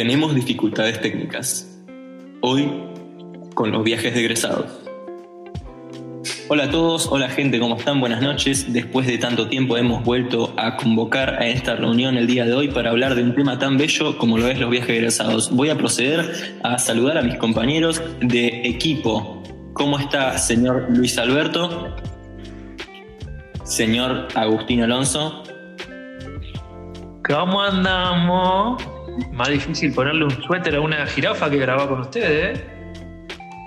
Tenemos dificultades técnicas. Hoy, con los viajes de egresados. Hola a todos, hola gente, ¿cómo están? Buenas noches. Después de tanto tiempo hemos vuelto a convocar a esta reunión el día de hoy para hablar de un tema tan bello como lo es los viajes de egresados. Voy a proceder a saludar a mis compañeros de equipo. ¿Cómo está, señor Luis Alberto? Señor Agustín Alonso. ¿Cómo andamos? Más difícil ponerle un suéter a una jirafa que grabar con ustedes, ¿eh?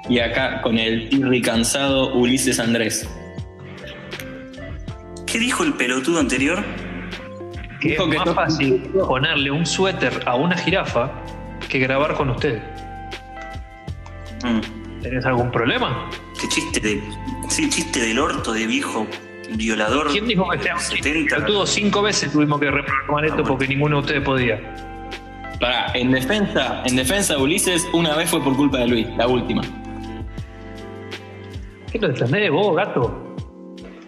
Y acá con el tirri cansado Ulises Andrés. ¿Qué dijo el pelotudo anterior? Que Dijo es que más no- fácil ponerle un suéter a una jirafa que grabar con ustedes. Mm, ¿Tenés algún problema? qué chiste de. Sí, chiste del orto de viejo violador. ¿Quién dijo que sea un 70? pelotudo? Cinco veces tuvimos que reprogramar esto bueno. porque ninguno de ustedes podía. Pará, en defensa, en defensa de Ulises, una vez fue por culpa de Luis, la última. ¿Qué lo entendés vos, gato?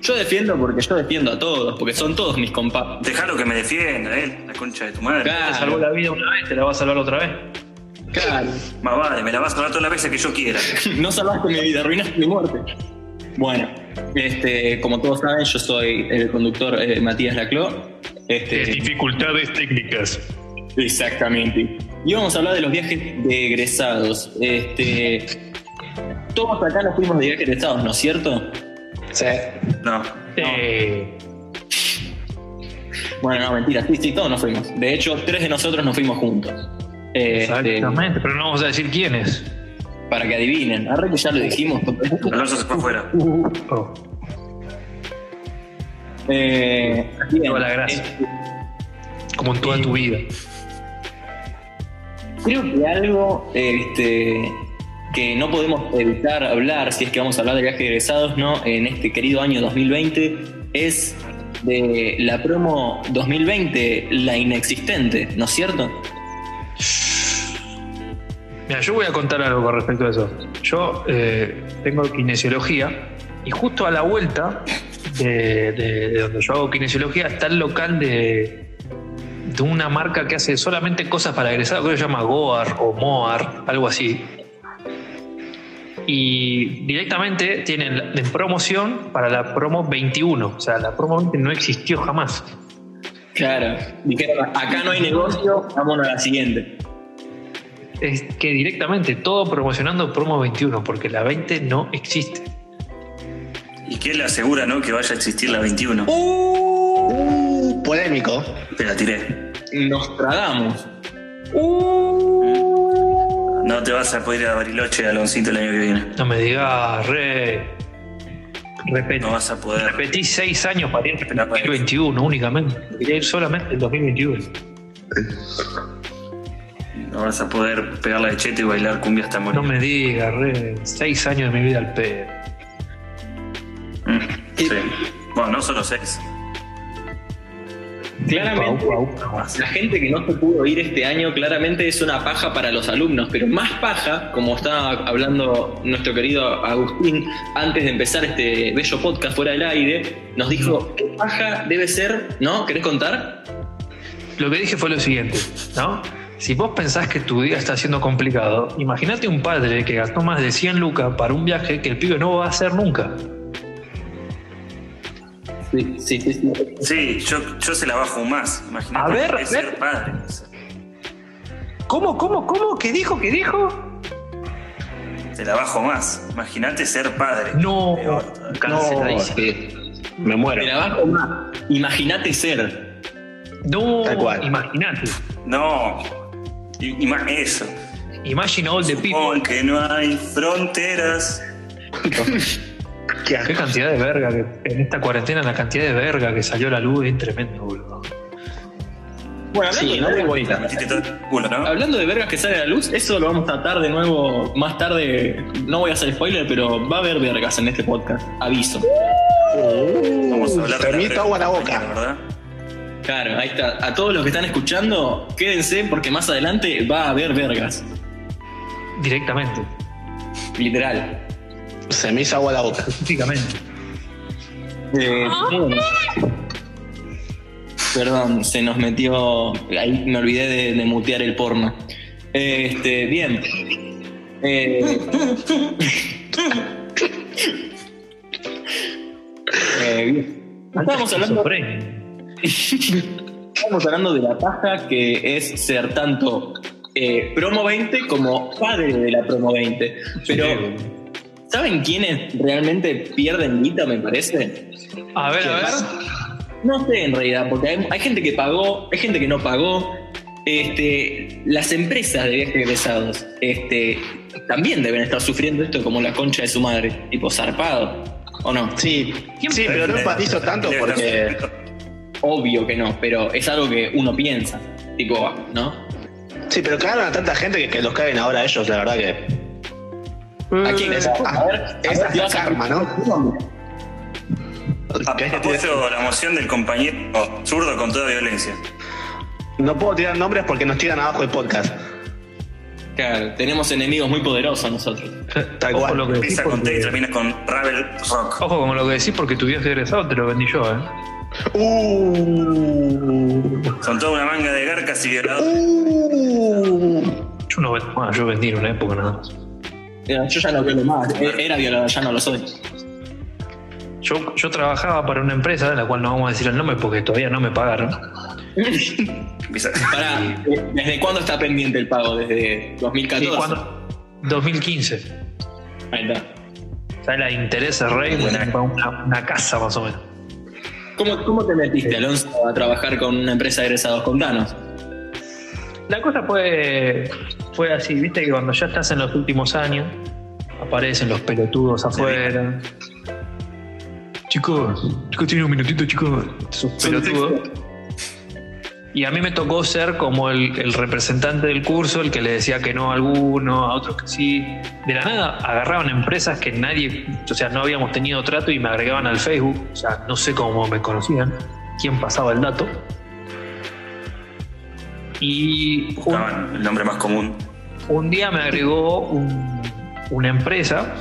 Yo defiendo porque yo defiendo a todos, porque son todos mis compas. Dejalo que me defienda, él, la concha de tu madre. Claro. Te salvó la vida una vez, te la va a salvar otra vez. Claro. Más vale, me la vas a dar todas las veces que yo quiera. No salvaste mi vida, arruinaste mi muerte. Bueno, este, como todos saben, yo soy el conductor eh, Matías Laclau. Este, dificultades técnicas. Exactamente. Y vamos a hablar de los viajes de egresados. Este, todos acá nos fuimos de viaje de egresados, ¿no es cierto? Sí. No. Eh, Bueno, no, mentira, sí, sí, todos nos fuimos. De hecho, tres de nosotros nos fuimos juntos. Este, exactamente, pero no vamos a decir quiénes. para que adivinen. Arre que ya lo dijimos. Alonso se fue afuera. Oh, Eh, bien, la gracia. este, como en toda tu vida. Creo que algo este, que no podemos evitar hablar, si es que vamos a hablar de viajes egresados, ¿no? En este querido año 2020, es de la promo 2020, la inexistente, ¿no es cierto? Mira, yo voy a contar algo con respecto a eso. Yo eh, tengo kinesiología y justo a la vuelta de, de- de donde yo hago kinesiología está el local de, de una marca que hace solamente cosas para egresados, creo que se llama Goar o Moar, algo así. Y directamente tienen en promoción para la promo 21. O sea, la promo 20 no existió jamás. Claro. Dijeron, acá no hay negocio, vámonos a la siguiente. Es que directamente todo promocionando promo 21, porque la 20 no existe. ¿Y qué le asegura, no? Que vaya a existir la 21. Uh, polémico. Te la tiré. Nostradamus. No te vas a poder ir a Bariloche, Aloncito, el año que viene. No me digas, re. Repetí, No vas a poder. repetí seis años para ir en Espera, para- 2021 únicamente. Quería ir solamente en 2021. No vas a poder pegarla de chete y bailar cumbia hasta morir. No me digas, re. Seis años de mi vida al pedo. Mm, sí. Bueno, no solo seis. Claramente, la gente que no se pudo ir este año claramente es una paja para los alumnos, pero más paja, como estaba hablando nuestro querido Agustín antes de empezar este bello podcast fuera del aire, nos dijo, ¿qué paja debe ser? ¿No? ¿Querés contar? Lo que dije fue lo siguiente, ¿no? Si vos pensás que tu día está siendo complicado, imagínate un padre que gastó más de 100 lucas para un viaje que el pibe no va a hacer nunca. Sí, sí, sí. sí. Sí, yo, yo se la bajo más. Imagínate A ver, ser padre. o sea, ¿Cómo, cómo, cómo? ¿Qué dijo? ¿Qué dijo? Se la bajo más. Imagínate ser padre. No, Peor. No. Me muero. Te la bajo más. Imagínate ser. No, imagínate. No. Más eso. Imagine all the people. Aunque no hay fronteras. Qué Qué cantidad de verga que en esta cuarentena, la cantidad de verga que salió a la luz es tremendo, boludo. Bueno, hablando, Sí, de no muy vergas, bonita. Culo, ¿no? hablando de vergas que sale a la luz, eso lo vamos a tratar de nuevo más tarde. No voy a hacer spoiler, pero va a haber vergas en este podcast. Aviso. Vamos a hablar de agua la boca. ¿verdad? Claro, ahí está. A todos los que están escuchando, quédense porque más adelante va a haber vergas. Directamente, Literal. Se me hizo agua la boca. específicamente. Eh, bueno. Perdón, se nos metió. Ahí me olvidé de, de mutear el porno. Este, bien. Eh, eh, bien. Estábamos hablando, estábamos hablando de la paja que es ser tanto eh, promo 20 como padre de la promo 20. Pero, ¿saben quiénes realmente pierden guita, me parece? A ver, a ver. No sé en realidad, porque hay, hay gente que pagó, hay gente que no pagó. Este, las empresas de viajes egresados este, también deben estar sufriendo esto como la concha de su madre, tipo zarpado, ¿o no? Sí, sí, pero no empatizo tanto porque. Obvio que no, pero es algo que uno piensa, tipo, ¿no? Sí, pero cagaron a tanta gente que, que los caen ahora a ellos, la verdad que. ¿A quién es? A ver, Es a ver, hasta karma, ¿no? A Que- propósito, la moción del compañero zurdo con toda violencia. No puedo tirar nombres porque nos tiran abajo el podcast. Claro, tenemos enemigos muy poderosos nosotros. Tal Ojo cual. lo que decís Empieza con T y porque, termina con Ravel Rock. ojo con lo que decís porque tu viaje egresado te lo vendí yo, ¿eh? Uh, Son toda una manga de garcas y violadores. uh. Yo no vendí, bueno, yo vendí en una época nada más. Eh, Yo ya no violo más, Eh, era violador, ya no lo soy. Yo, yo trabajaba para una empresa, de la cual no vamos a decir el nombre porque todavía no me pagaron. Pará, ¿desde cuándo está pendiente el pago? ¿Desde 2014? Y cuando, 2015. Ahí está. ¿Sabes la interés rey? Bueno, para una, una casa más o menos. ¿Cómo, ¿Cómo te metiste, Alonso, a trabajar con una empresa de egresados? Contanos. La cosa fue, fue así, viste que cuando ya estás en los últimos años, aparecen los pelotudos afuera. Chicos, chicos, tienen un minutito, chicos. Esos pelotudos. Y a mí me tocó ser como el, el representante del curso, el que le decía que no a alguno, a otros que sí. De la nada agarraban empresas que nadie, o sea, no habíamos tenido trato y me agregaban al Facebook. O sea, no sé cómo me conocían, quién pasaba el dato. Y un, el nombre más común. un día me agregó un- una empresa,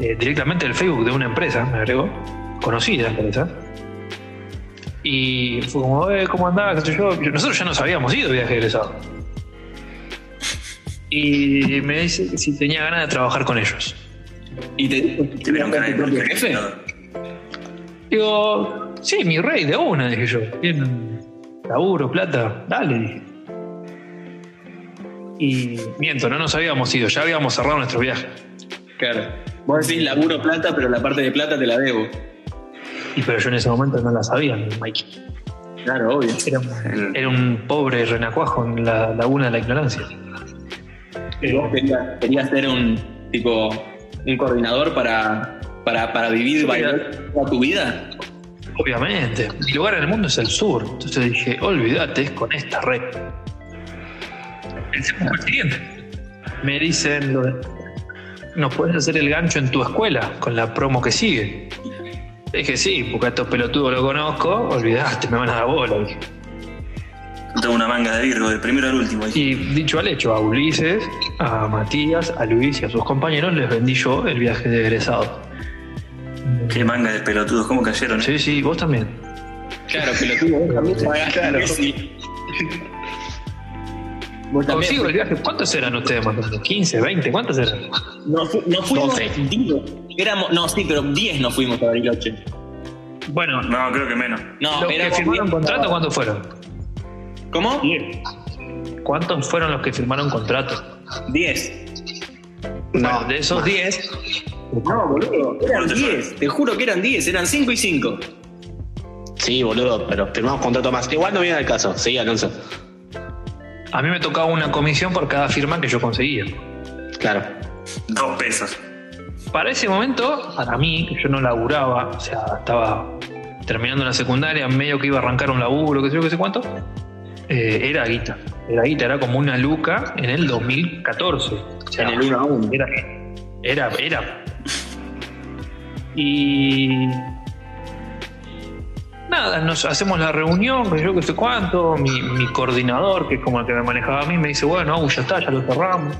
eh, directamente el Facebook de una empresa, me agregó, conocida empresa. Y fue como, eh, ¿cómo andaba? ¿Qué sé yo? Nosotros ya nos habíamos ido de viaje egresado. Y me dice que si tenía ganas de trabajar con ellos. ¿Y te Te vieron ser tu propio jefe? Digo, sí, mi rey, de una, dije yo. Tienen laburo, plata, dale, dije. Y miento, no nos habíamos ido, ya habíamos cerrado nuestro viaje. Claro. Vos decís laburo plata, pero la parte de plata te la debo. Y pero yo en ese momento no la sabía, Mike. Claro, obvio. Era un, era un pobre renacuajo en la laguna de la ignorancia. Y vos querías, querías ser un tipo un coordinador para, para, para vivir bailar toda tu vida. Obviamente, mi lugar en el mundo es el sur. Entonces dije, olvídate, es con esta red. El segundo el siguiente. Me dicen, lo de, ¿nos puedes hacer el gancho en tu escuela con la promo que sigue? Dije, sí, porque a estos pelotudos lo conozco, olvidaste, me van a dar bola. toda una manga de Virgo, del primero al último. ahí. Y dicho al hecho, a Ulises, a Matías, a Luis y a sus compañeros les vendí yo el viaje de egresado. Qué manga de pelotudos, ¿cómo cayeron? eh? Sí, sí, vos también. Claro, pelotudo, vos también Claro. Vos Consigo el viaje. ¿Cuántos eran ustedes más o menos? ¿15, 20? ¿Cuántos eran? No, fu- no fuimos 12. 10. Éramos, no, sí, pero 10 nos fuimos a Bariloche. Bueno, No, creo que menos. No, los que firmaron 10. contrato, ¿cuántos fueron? ¿Cómo? ¿Cuántos fueron los que firmaron contrato? 10. Bueno, No, de esos 10, No, boludo, eran ¿Cuántos 10. Te juro que eran 10, eran 5 y 5. sí, boludo, pero firmamos contrato más. Igual no viene al caso. Sí, Alonso. A mí me tocaba una comisión por cada firma que yo conseguía. Claro. Dos pesos. Para ese momento, para mí, que yo no laburaba, o sea, estaba terminando la secundaria, medio que iba a arrancar un laburo, que sé yo, que sé cuánto, eh, era guita. Era guita, era como una luca en el 2014. O sea, En el 1 a 1. Era, era, era. Y nada, nos hacemos la reunión, que yo que sé cuánto, mi, mi coordinador, que es como el que me manejaba a mí, me dice, bueno, ya está, ya lo cerramos.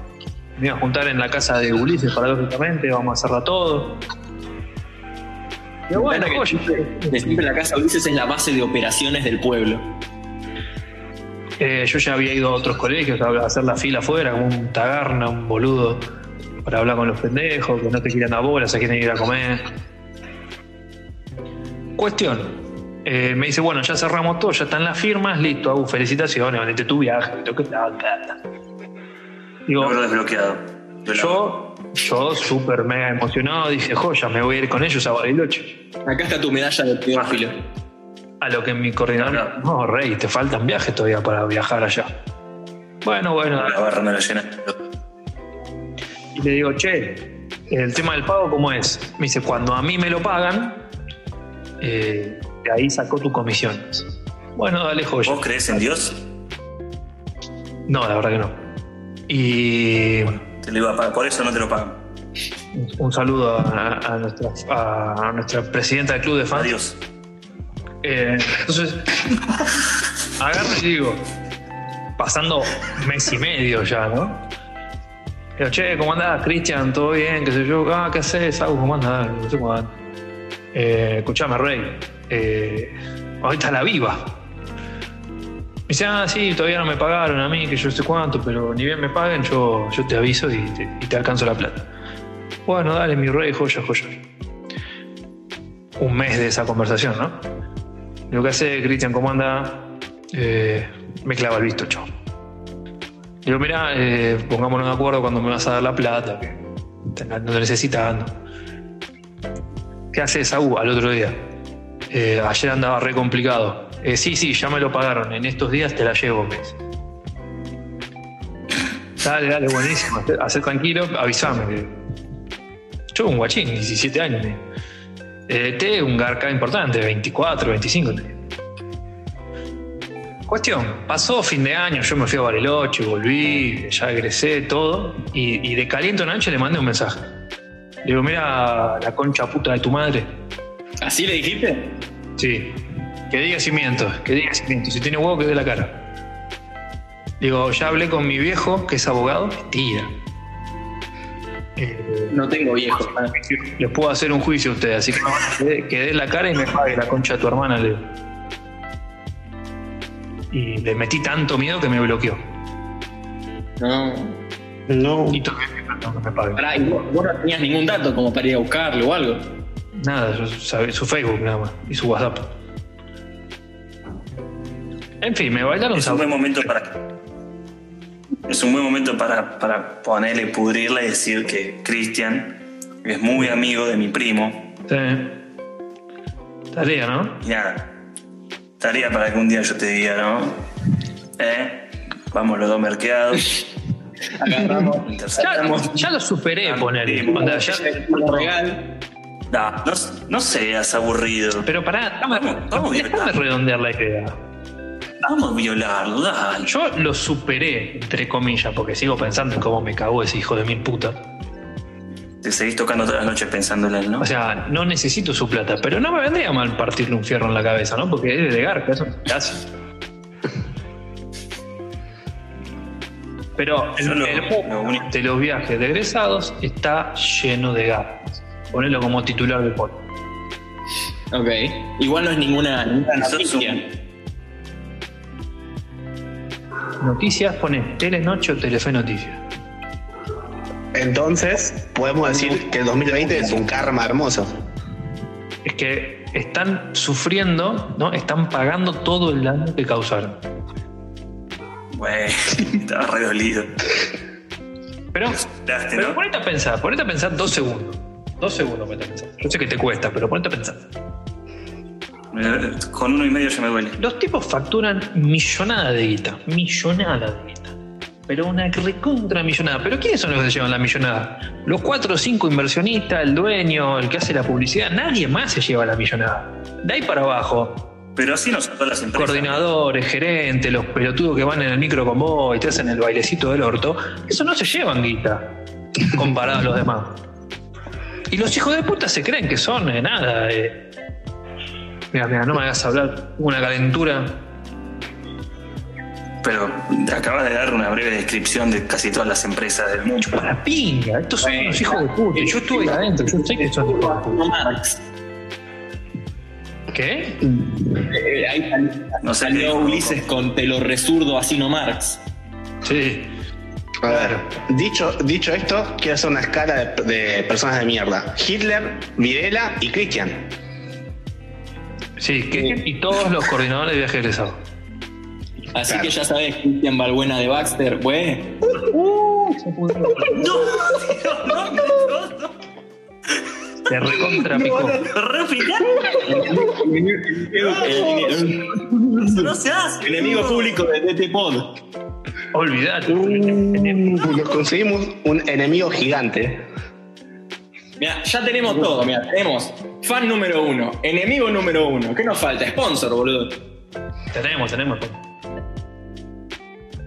Me iba a juntar en la casa de Ulises, paradójicamente, vamos a hacerla todo. Y bueno, que oye, siempre, de la casa Ulises es la base de operaciones del pueblo. Eh, yo ya había ido a otros colegios a hacer la fila afuera, como un tagarna, un boludo, para hablar con los pendejos, que no te quieran a bolas, a quieren ir a comer. Cuestión. Eh, me dice, bueno, ya cerramos todo, ya están las firmas, listo, hago felicitaciones, vendete tu viaje, me tengo que. Digo, Logro desbloqueado. yo, yo súper mega emocionado, dije, joya, me voy a ir con ellos a Bariloche. Acá está tu medalla de pedófilo. A lo que mi coordinador, no, Rey, te faltan viajes todavía para viajar allá. Bueno, bueno, La barra me la llena. y le digo, che, el tema del pago, ¿cómo es? Me dice, cuando a mí me lo pagan, eh, de ahí sacó tu comisión. Bueno, dale joya. ¿Vos crees en Dios? No, la verdad que no. Y Te lo iba a pagar. Por eso no te lo pagan. un saludo a, a nuestra, a nuestra presidenta del club de fans. Adiós. Eh, entonces, agarro y digo, pasando mes y medio ya, ¿no? Digo, che, ¿cómo andás, Cristian? ¿Todo bien? ¿Qué sé yo? Ah, ¿qué haces? Agus, ¿cómo andás? No sé cómo andás. Eh, escuchame, Rey. Eh, ahorita la viva. Me dice, ah, sí, todavía no me pagaron a mí, que yo sé cuánto, pero ni bien me paguen, yo, yo te aviso y te, te alcanzo la plata. Bueno, dale, mi rey, joya, joya. Un mes de esa conversación, ¿no? Lo que hace Cristian, ¿cómo anda? Eh, me clava el visto, chao. Digo, mira, eh, pongámonos de acuerdo cuando me vas a dar la plata, que te la ando necesitando. ¿Qué hace Saúl al otro día? Eh, ayer andaba re complicado. Eh, sí, sí, ya me lo pagaron. En estos días te la llevo. Dale, dale, buenísimo. Hacé tranquilo, avísame. Yo un guachín, 17 años. eh, T, un garca importante, 24, 25. tenía. Cuestión, pasó fin de año, yo me fui a Bariloche, volví, ya egresé, todo, y, de caliente una noche le mandé un mensaje. Le digo, mira la concha puta de tu madre. ¿Así le dijiste? Sí, que diga cimientos, que diga cimientos. Si tiene huevo, que dé la cara. Digo, ya hablé con mi viejo, que es abogado. Mentira. Eh, No tengo viejo. les puedo hacer un juicio a ustedes, así que, que dé- que dé la cara y me pague la concha de tu hermana. Le digo. Y le metí tanto miedo que me bloqueó. No. No. Y todavía me falta que me pague. Pará, y vos, vos no tenías ningún dato como para ir a buscarlo o algo. Nada, yo sabía su Facebook nada más y su WhatsApp. En fin, me bailaron Es un buen momento para. Es un buen momento para, para ponerle, pudrirla y decir que Cristian es muy amigo de mi primo. Sí. Tarea, ¿no? Y nada, tarea para que un día yo te diga, ¿no? ¿Eh? Vamos los dos merqueados. Agarramos. Ya, ya lo superé, poner. Ya- un regal. No, no, no seas aburrido. pero pará, Vamos, vamos, déjame, redondear la idea. Vamos a violarlo, dale. Yo lo superé, entre comillas, porque sigo pensando en cómo me cagó ese hijo de mil puta. Te seguís tocando todas las noches pensando en él, ¿no? O sea, no necesito su plata, pero no me vendría mal partirle un fierro en la cabeza, ¿no? Porque es de garca, eso hace. Pero el, el de los viajes de egresados está lleno de garcas. Ponelo como titular del podcast. Ok. Igual no es ninguna, noticia. Noticias, pone Telenoche o Telefe Noticias. Entonces, podemos decir que el 2020 es un karma hermoso. Es que están sufriendo, ¿no? Están pagando todo el daño que causaron. Güey, estaba re dolido. Pero, pero ponete a pensar, ponete a pensar dos segundos. Dos segundos ponete a pensar. Yo sé que te cuesta, pero ponete a pensar. Con uno y medio ya me duele. Los tipos facturan millonada de guita. Millonada de guita. Pero una recontra millonada. ¿Pero quiénes son los que se llevan la millonada? Los cuatro o cinco inversionistas, el dueño, el que hace la publicidad. Nadie más se lleva la millonada. De ahí para abajo, Pero así no son todas las empresas. coordinadores, gerentes, los pelotudos que van en el micro con vos y te hacen el bailecito del orto, eso no se llevan guita comparado a los demás. Y los hijos de puta se creen que son eh, nada. Eh. Mira, mira, no me hagas hablar una calentura. Pero te acabas de dar una breve descripción de casi todas las empresas del mundo. Para pinga, estos son unos hijos de puta. Yo estuve ahí adentro, yo sé que son hijos de puta. No Marx. ¿Qué? eh, ahí salió, No salió. Ulises con te lo resurdo así no Marx. Sí. A ver, dicho, dicho esto, quiero hacer una escala de, de personas de mierda. Hitler, Videla y Christian. Sí, que- y todos los coordinadores de viaje egresado. Así Claro. que ya sabes, Cristian Balbuena de Baxter, güey. No, Dios, no, no, no. Se recontrapicó. Re picante. No se hace. Enemigo público de DT Pod. Olvídate. Uh, nos conseguimos un enemigo gigante. Mira, ya tenemos todo, mira, tenemos fan número uno, enemigo número uno. ¿Qué nos falta? Sponsor, boludo. Tenemos, tenemos.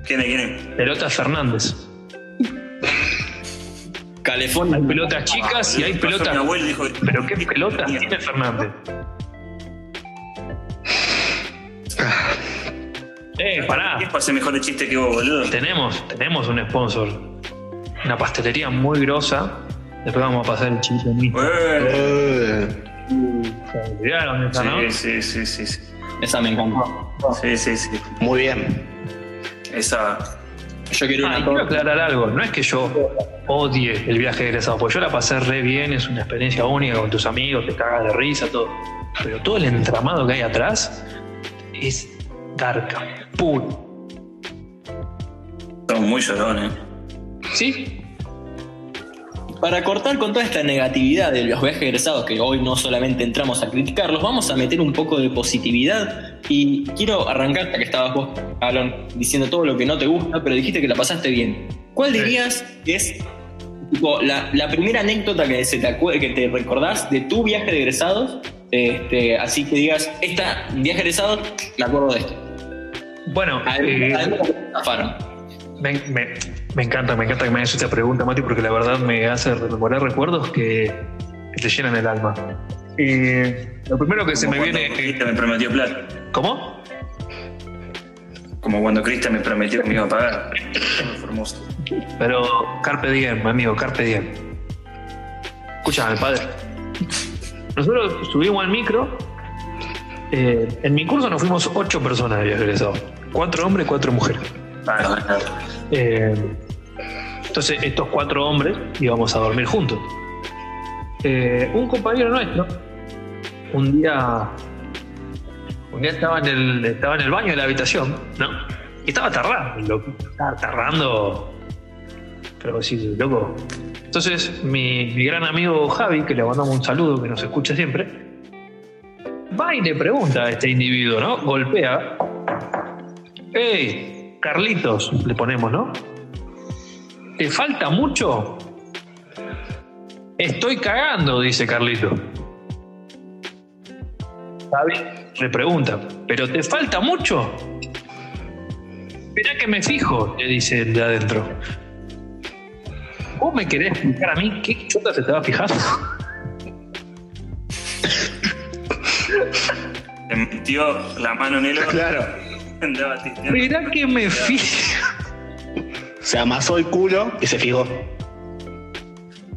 ¿Quién es? ¿Quién es? Pelota Fernández. California. Hay pelotas chicas y hay pelotas. Mi abuelo dijo. Pero qué pelotas tiene Fernández. Eh, pará. ¿Quién hace mejor el chiste que vos, boludo? Tenemos, tenemos un sponsor. Una pastelería muy grosa. Después vamos a pasar el chiste. Bueno. Eh, ¿Se olvidaron de esa, no? Sí, sí, sí, sí. Esa me encantó. Sí, sí, sí. muy bien. Esa. Yo quiero Ah, una y quiero aclarar algo. No es que yo odie el viaje de egresado, porque yo la pasé re bien, es una experiencia única con tus amigos, te cagas de risa, todo. Pero todo el entramado que hay atrás es garca, puro. Son muy llorones. ¿Sí? Para cortar con toda esta negatividad de los viajes egresados, que hoy no solamente entramos a criticarlos, vamos a meter un poco de positividad. Y quiero arrancar, ya que estabas vos, Alon, diciendo todo lo que no te gusta, pero dijiste que la pasaste bien. ¿Cuál Sí. dirías que es tipo, la, la primera anécdota que, se te que te recordás de tu viaje de egresados? Este, así que digas, esta viaje de egresados, me acuerdo de esto. Bueno, eh, me, me- me encanta, me encanta que me hayas hecho esta pregunta, Mati, porque la verdad me hace rememorar recuerdos que, que te llenan el alma. Eh, lo primero que se me viene. Cristian me prometió plata. ¿Cómo? Como cuando Cristian me prometió que me iba a pagar. Pero Carpe Diem, amigo, Carpe Diem. Escúchame, padre. Nosotros subimos al micro. Eh, en mi curso nos fuimos ocho personas de viaje egresado. Cuatro hombres, cuatro mujeres. Eh, entonces, estos cuatro hombres íbamos a dormir juntos. Eh, un compañero nuestro, un día, un día estaba en el, estaba en el baño de la habitación, ¿no? Y estaba tarrando, el loco. Estaba tarrando. Pero sí, loco. Entonces, mi, mi gran amigo Javi, que le mandamos un saludo, que nos escucha siempre, va y le pregunta a este individuo, ¿no? Golpea. ¡Ey! Carlitos, le ponemos, ¿no? ¿Te falta mucho? Estoy cagando, dice Carlito. Javi le pregunta, ¿pero te falta mucho? Esperá que me fijo, le dice el de adentro. ¿Vos me querés explicar a mí qué chota se te va fijando? Le metió la mano en el ojo. Claro. Andaba. Esperá que me fijo. Se amasó el culo y se fijó.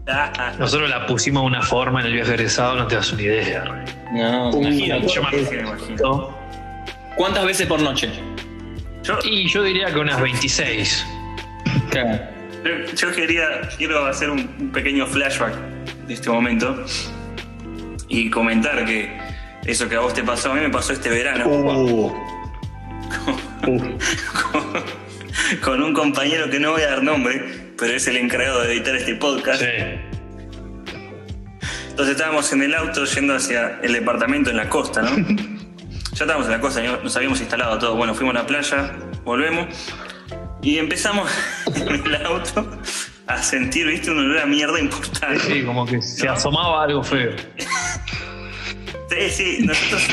Ah, ah. Nosotros la pusimos de una forma en el viaje egresado, no te das una idea. No, Un- imagínate. Yo me me imagino. ¿Cuántas veces por noche? Yo, Y yo diría que unas 26. Claro. yo quería, quiero hacer un, un pequeño flashback de este momento y comentar que eso que a vos te pasó, a mí me pasó este verano Uh. Uh. con, con un compañero que no voy a dar nombre, pero es el encargado de editar este podcast. Entonces estábamos en el auto yendo hacia el departamento en la costa, ¿no? ya estábamos en la costa, nos habíamos instalado todo. Bueno, fuimos a la playa, volvemos y empezamos en el auto a sentir, viste, un olor a mierda importante. Sí, como que se asomaba algo feo. Sí, sí, nosotros,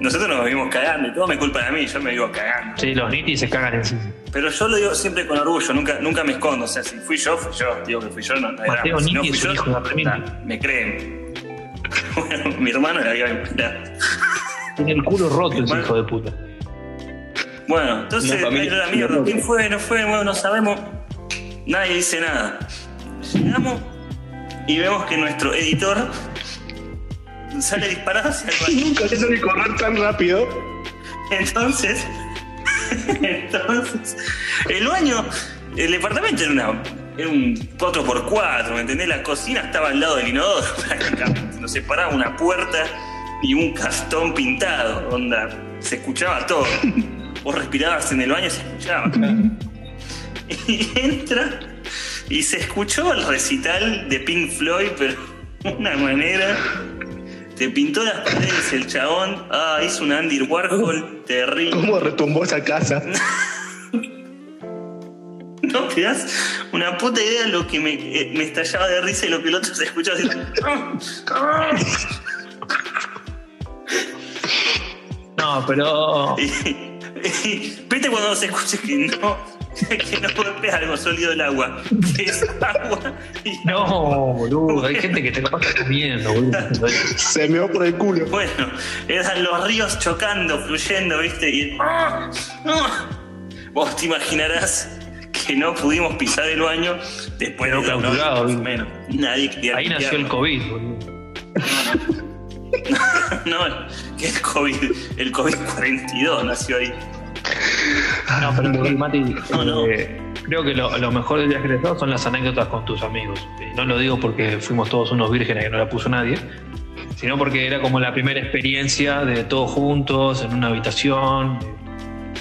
nosotros nos vivimos cagando y todo me culpa a mí, yo me vivo cagando. Sí, los nitis se cagan encima. Pero yo lo digo siempre con orgullo, nunca, nunca me escondo. O sea, si fui yo, fui yo. Digo que fui yo, no, no hay Mateo drama. Si no Nitti fui yo, hijo de puta, me creen. Bueno, mi hermano la había. Tiene el culo roto ese hijo de puta. Bueno, entonces, la mierda. ¿Quién fue? ¿No fue? Bueno, no sabemos. Nadie dice nada. Llegamos y vemos que nuestro editor sale disparado hacia el baño. Nunca se suele correr tan rápido. Entonces, entonces, el baño, el departamento era, una, era un 4x4, ¿me entendés? La cocina estaba al lado del inodoro prácticamente. Nos separaba una puerta y un castón pintado, onda. Se escuchaba todo. Vos respirabas en el baño y se escuchaba. Y entra y se escuchó el recital de Pink Floyd, pero de una manera. Te pintó las paredes el chabón. Ah, hizo un Andy Warhol terrible. ¿Cómo retumbó esa casa? No te das una puta idea de lo que me, eh, me estallaba de risa y lo que el otro se escuchaba así. No, pero. ¿Viste cuando se escucha que no, que no golpea algo sólido el agua? Que es agua y No, boludo. Hay gente que te capaz está comiendo, boludo. Se meó por el culo. Bueno, eran los ríos chocando, fluyendo, ¿viste? Y. ¡Ah! ¡Ah! Vos te imaginarás que no pudimos pisar el baño después Quedó de clausurado, ¿viste? menos. Nadie quería Ahí nació el. COVID, boludo. No, que el COVID, el COVID-42 nació ahí. No, pero sí, Mati, No, no. eh, creo que lo, lo mejor del viaje egresado son las anécdotas con tus amigos. No lo digo porque fuimos todos unos vírgenes que no la puso nadie, sino porque era como la primera experiencia de todos juntos, en una habitación,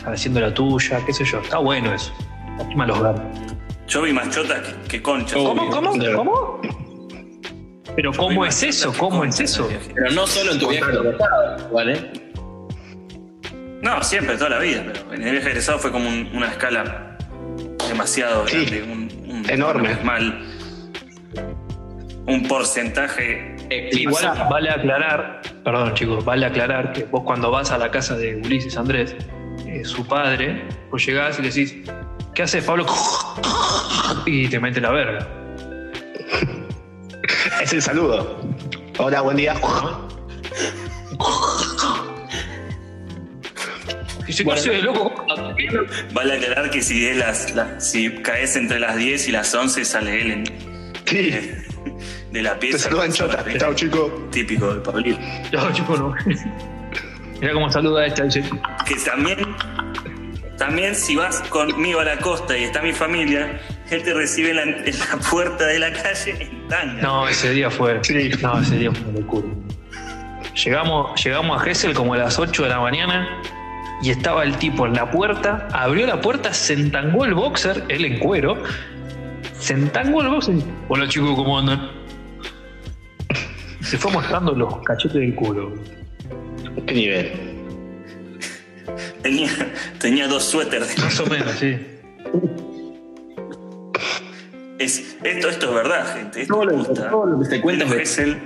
haciendo la tuya, qué sé yo. Está bueno eso. Lástima los gatos. Yo vi más chotas que, que conchas. ¿Cómo? Verdad. ¿Cómo? Pero Yo ¿cómo es eso? ¿Cómo es eso? Pero no solo en tu viaje de egresado, ¿vale? No, siempre, toda la vida, pero en el viaje egresado fue como un- una escala demasiado Sí, grande, un, un- enorme. mal, un porcentaje. Igual vale aclarar, perdón chicos, vale aclarar que vos cuando vas a la casa de Ulises Andrés, eh, su padre, vos llegás y le decís, ¿qué haces Pablo? Y te mete la verga. Es el saludo. Hola, buen día. Y dice, ¿qué haces, loco? Vale aclarar que si, es las, las- si caes entre las 10 y las 11 sale él en- Sí, de la pieza. te saludan chota. Chao, chico. Típico de Pablito. No, chico, no. Mira cómo saluda a esta, dice, Que también, también si vas conmigo a la costa y está mi familia, él te recibe en la, en la puerta de la calle en tanga. no, ese día fue, Sí. no, ese día fue una locura. Llegamos, llegamos a Gessel como a las 8 de la mañana y estaba el tipo en la puerta, abrió la puerta, se entangó el boxer, él en cuero, se entangó el boxer hola chicos, ¿cómo andan? Se fue mostrando los cachetes del culo. ¿Qué nivel? Tenía, tenía dos suéteres. Más o menos, sí. Es, esto, esto es verdad, gente. Esto Todo me lo, gusta. todo lo que se cuenta es Gesell,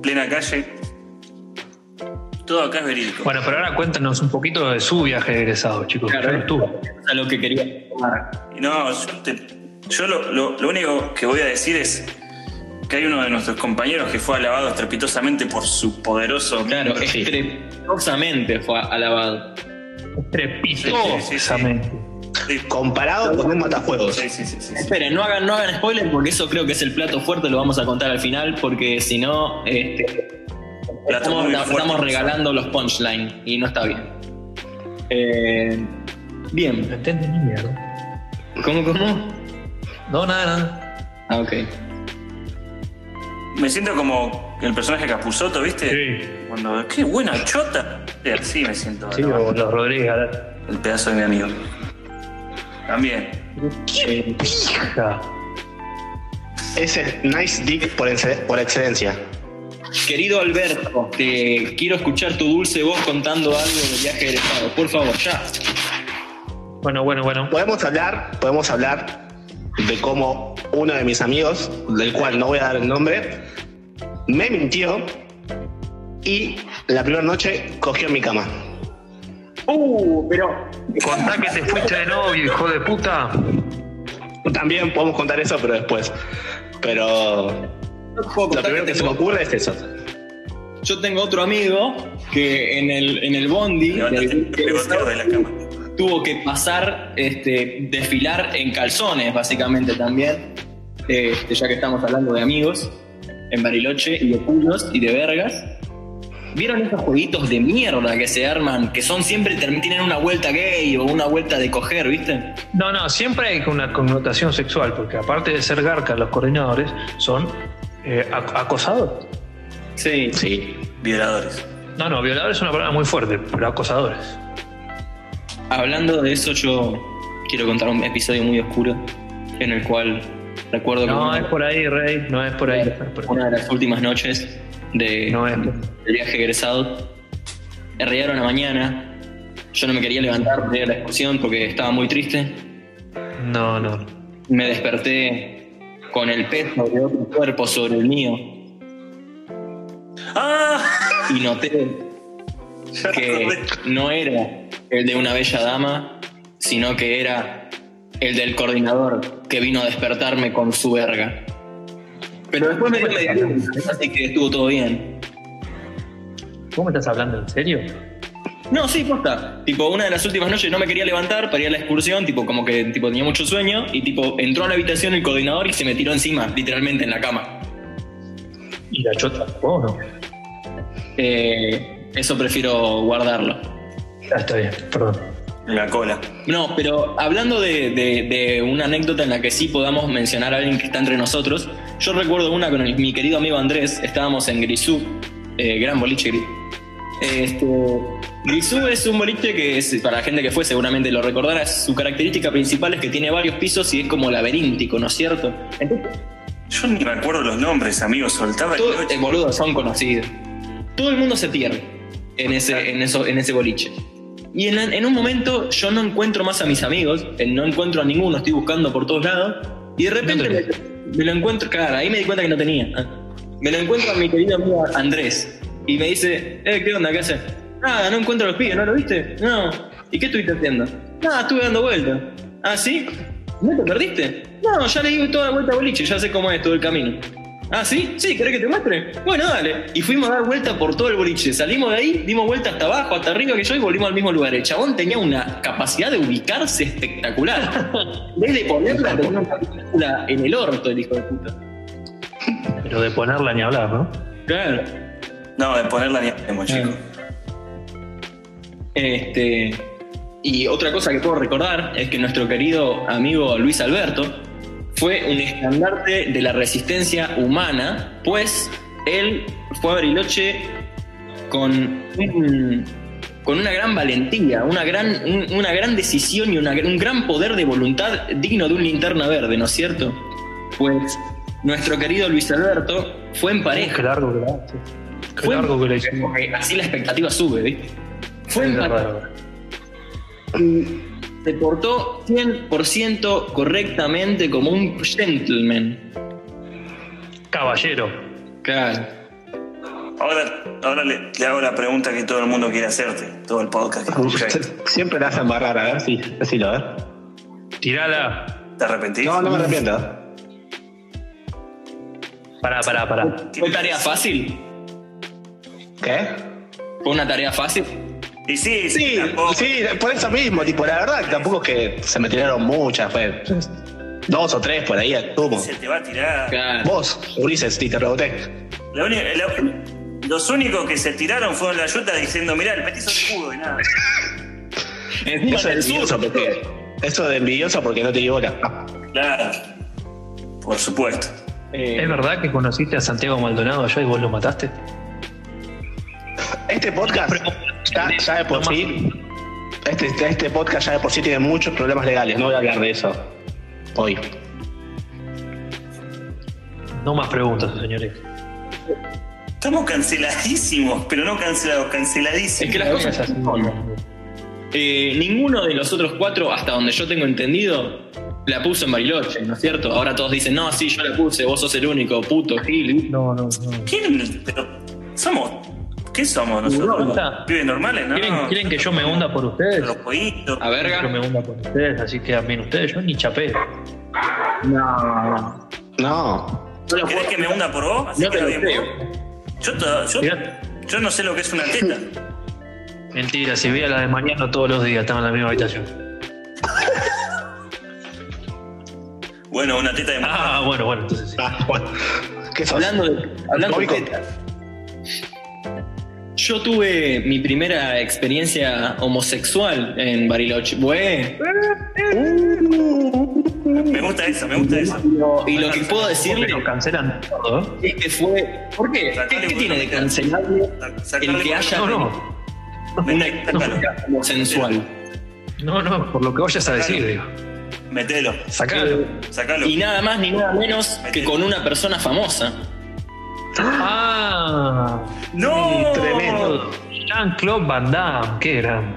plena calle. Todo acá es verídico. Bueno, pero ahora cuéntanos un poquito de su viaje de egresado, chicos. Claro, no estuve. a lo que quería No, yo, te- yo lo, lo- lo único que voy a decir es que hay uno de nuestros compañeros que fue alabado estrepitosamente por su poderoso. Claro, Sí. estrepitosamente fue alabado. Estrepitosamente. Sí, Comparado con un matafuegos. sí, sí, sí, sí, sí. Esperen, no hagan, no hagan spoiler porque eso creo que es el plato fuerte, lo vamos a contar al final porque si no, este, estamos, estamos regalando los punchlines y no está bien. Eh, No bien, entendí ni mierda. ¿cómo, cómo? No, nada, nada. Ah, ok. Me siento como el personaje Capuzoto, ¿viste? Sí. Cuando, qué buena chota. Sí, así me siento. Sí, o los Rodríguez. El pedazo de mi amigo. También. Eh, Hija. Ese es nice dick por, por excelencia. Querido Alberto, te quiero escuchar tu dulce voz contando algo del viaje egresado. Por favor, ya. Bueno, bueno, bueno. Podemos hablar, podemos hablar de cómo uno de mis amigos, del cual no voy a dar el nombre, me mintió y la primera noche cogió en mi cama. Uh, pero Contá que te fuiste de novio, hijo de puta. También podemos contar eso, pero después. Pero lo primero que se me ocurre es eso. Yo tengo otro amigo que en el, en el bondi Levántate, del- pegoteo de la cama. tuvo que pasar, este, desfilar en calzones, básicamente también, este, ya que estamos hablando de amigos, en Bariloche y de culos y de vergas. ¿Vieron esos jueguitos de mierda que se arman, que son siempre tienen una vuelta gay o una vuelta de coger, ¿viste? No, no, siempre hay una connotación sexual, porque aparte de ser garca, los coordinadores son eh, ac- acosadores. Sí. Sí. Violadores. No, no, violadores es una palabra muy fuerte, pero acosadores. Hablando de eso, yo quiero contar un episodio muy oscuro en el cual recuerdo que No una, es por ahí, Rey, no es por ahí. no es por ahí. una de las últimas noches de, No es por- del viaje egresado, realidad era una mañana, yo no me quería levantar a la excursión porque estaba muy triste, No, no. me desperté con el peso de otro cuerpo sobre el mío ¡Ah! y noté Ya que no era el de una bella dama, sino que era el del coordinador que vino a despertarme con su verga. Pero después me dio así que estuvo todo bien. ¿Vos me estás hablando en serio? No, sí, posta. Tipo, una de las últimas noches no me quería levantar para ir a la excursión, tipo, como que tipo, tenía mucho sueño, y tipo, entró a la habitación el coordinador y se me tiró encima, literalmente en la cama. ¿Y la chota? ¿Vos no? Eh, eso prefiero guardarlo. Ah, está bien, perdón. En la cola. No, pero hablando de, de- de una anécdota en la que sí podamos mencionar a alguien que está entre nosotros, yo recuerdo una con el- mi querido amigo Andrés, estábamos en Grisú, eh, gran boliche Gris. Este, Grisú es un boliche que es, para la gente que fue seguramente lo recordará, su característica principal es que tiene varios pisos y es como laberíntico, ¿no es cierto? Entonces, Yo ni me acuerdo los nombres, amigo. Soltaba el todo, coche. eh, boludo, son conocidos. Todo el mundo se pierde en ese, en eso, en ese boliche. Y en, en un momento yo no encuentro más a mis amigos, eh, no encuentro a ninguno, estoy buscando por todos lados, y de repente No me, me lo encuentro, claro, ahí me di cuenta que no tenía. Ah. Me lo encuentro a mi querido amigo Andrés, y me dice, eh, ¿qué onda? ¿Qué haces? Nada, no encuentro a los pibes, ¿no lo viste? No. ¿Y qué estuviste haciendo? Nada, estuve dando vueltas. ¿Ah, sí? ¿No te perdiste? No, ya le di toda la vuelta a boliche, ya sé cómo es todo el camino. ¿Ah, sí? Sí, ¿querés que te muestre? Bueno, dale. Y fuimos a dar vuelta por todo el boliche. Salimos de ahí, dimos vuelta hasta abajo, hasta arriba que yo y volvimos al mismo lugar. El chabón tenía una capacidad de ubicarse espectacular. En vez de ponerla, tenía una película en el orto, el hijo de puta. Pero de ponerla ni hablar, ¿no? Claro. No, de ponerla ni hablemos, chico. Este, y otra cosa que puedo recordar es que nuestro querido amigo Luis Alberto fue un estandarte de la resistencia humana, pues él fue a Bariloche con, un- con una gran valentía, una gran, un- una gran decisión y una- un gran poder de voluntad digno de un linterna verde, ¿no es cierto? Pues nuestro querido Luis Alberto fue en pareja. Qué largo hace. Qué Fue- largo que la hicimos. Porque así la expectativa sube, ¿viste? Fue se portó 100% correctamente como un gentleman. Caballero. Claro. Ahora, ahora le, le hago la pregunta que todo el mundo quiere hacerte, todo el podcast que escucha. Siempre la hacen barrar, a ver, sí, decilo, a ver. Tirala. ¿Te arrepentís? No, no me arrepiento. Pará, pará, pará. ¿Fue tarea fácil? ¿Qué? ¿Fue una tarea fácil? Y sí, sí, Sí, tampoco. sí, por eso mismo, tipo, la verdad tampoco es que se me tiraron muchas, fue dos o tres por ahí, tuvo. Se te va a tirar. Claro. Vos, Ulises, sí, te reboté. La única- la- los únicos que se tiraron fueron la yuta diciendo, mirá, el petizo de escudo y nada. Eso de envidioso, porque. Eso de envidioso porque no te bola. Claro. Por supuesto. Eh, ¿Es verdad que conociste a Santiago Maldonado allá y vos lo mataste? Este podcast ya, ya de por sí. Este, este podcast ya de por sí tiene muchos problemas legales, no voy a hablar de eso hoy. No más preguntas, señores. Estamos canceladísimos, pero no cancelados, canceladísimos. Es que las cosas así son. Eh, ninguno de los otros cuatro, hasta donde yo tengo entendido, la puso en Bariloche, ¿no es cierto? Ahora todos dicen, no, sí, yo la puse, vos sos el único, puto, Gil. No, no, no. ¿Quién? Pero, ¿Somos? ¿Qué somos nosotros? ¿Pibes normales? No. ¿Quieren, quieren que yo me hunda por ustedes? Los jueguitos. A Que yo verga. me hunda por ustedes, así quedan bien ustedes. Yo ni chapé. No. No. ¿Querés que me hunda por vos? Así No bien. Yo, to- yo, Mirá. yo no sé lo que es una teta. Mentira, si veía la de mañana todos los días, estaba en la misma habitación. Bueno, una teta de mujer. Ah, bueno, bueno, entonces sí. Ah, bueno. ¿Qué? Hablando de, hablando de tetas. Yo tuve mi primera experiencia homosexual en Bariloche. Güey. Me gusta eso, me gusta eso. Y lo que puedo decirle Lo cancelan todo. es que fue. ¿Por qué? ¿Qué, tiene de Sacale el que haya No, no. una experiencia homosensual? No, no, por lo que vayas a decir, digo. Metelo, Sacalo. sacalo. Y nada más ni nada menos que con una persona famosa. Ah, ¡No! Tremendo. Jean-Claude Van Damme, qué gran.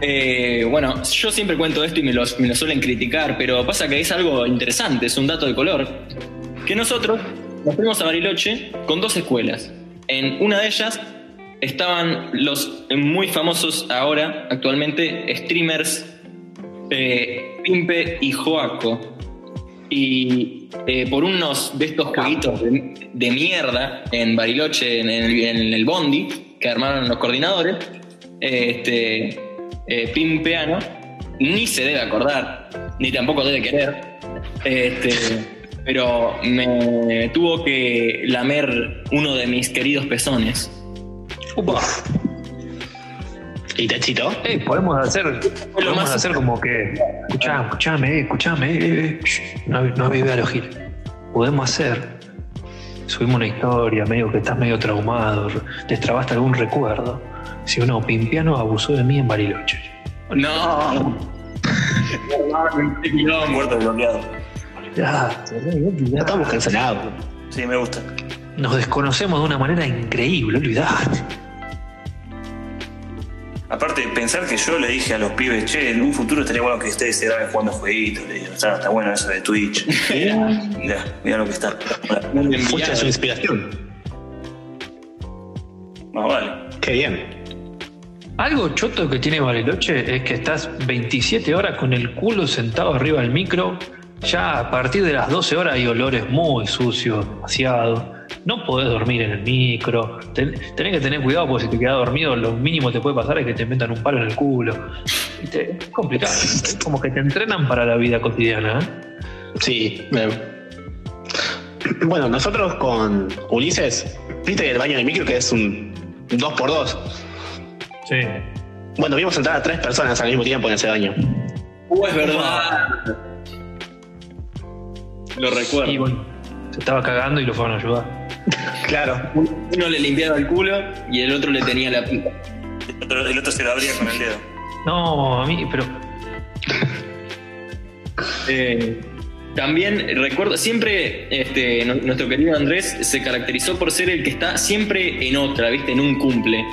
Eh, bueno, yo siempre cuento esto y me lo, me lo suelen criticar, pero pasa que es algo interesante, es un dato de color. Que nosotros nos fuimos a Bariloche con dos escuelas. En una de ellas estaban los muy famosos ahora, actualmente, streamers eh, Pimpe y Joaco. Y eh, por unos de estos jueguitos de, de mierda en Bariloche, en el, en el Bondi, que armaron los coordinadores, este, eh, Pimpeano, ni se debe acordar, ni tampoco debe querer. Este, pero me tuvo que lamer uno de mis queridos pezones. Upa. ¿Y te excitó? Ey, podemos hacer, podemos más- hacer como que. Escuchame, escuchame, eh, escuchame, eh, eh, shh, no, no avive a los giles. Podemos hacer. Subimos una historia, medio que estás medio traumado, destrabaste algún recuerdo. Si uno pimpiano abusó de mí en Bariloche. No. Muerto bloqueado. Ya, Ya estamos cancelados. Sí, me gusta. Nos desconocemos de una manera increíble, olvidate. Aparte, pensar que yo le dije a los pibes, che, en un futuro estaría bueno que ustedes se graben jugando jueguitos. Le digo, está, está bueno eso de Twitch. Mirá, mirá lo que está. Fuiste su inspiración. Más vale. Qué bien. Algo choto que tiene Bariloche es que estás 27 horas con el culo sentado arriba del micro. Ya a partir de las 12 horas hay olores muy sucios, demasiado. No podés dormir en el micro. Ten- tenés que tener cuidado porque si te quedas dormido, lo mínimo que te puede pasar es que te metan un palo en el culo. ¿Viste? Es complicado. Es como que te entrenan para la vida cotidiana. ¿eh? Sí. Bueno, nosotros con Ulises, viste el baño de micro que es un 2x2. Sí. Bueno, vimos entrar a tres personas al mismo tiempo en ese baño. Uh, es verdad. Lo recuerdo. Y bueno, se estaba cagando y lo fueron a ayudar. Claro. Uno le limpiaba el culo y el otro le tenía la pipa. El otro, el otro se lo abría con el dedo. No, a mí, pero Eh, también recuerdo, siempre este, nu- nuestro querido Andrés se caracterizó por ser el que está siempre en otra, ¿viste? En un cumple.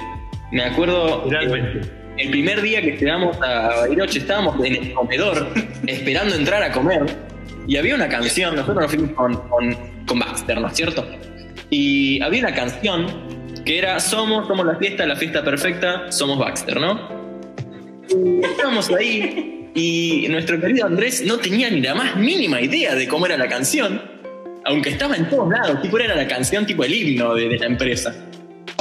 Me acuerdo. Realmente. eh, el primer día que llegamos a Bariloche estábamos en el comedor esperando entrar a comer y había una canción, nosotros nos fuimos con, con, con Baxter, ¿no es cierto? Y había una canción que era Somos, somos la fiesta, la fiesta perfecta, somos Baxter, ¿no? Y estábamos ahí y nuestro querido Andrés no tenía ni la más mínima idea de cómo era la canción, aunque estaba en todos lados, tipo era la canción tipo el himno de, la empresa.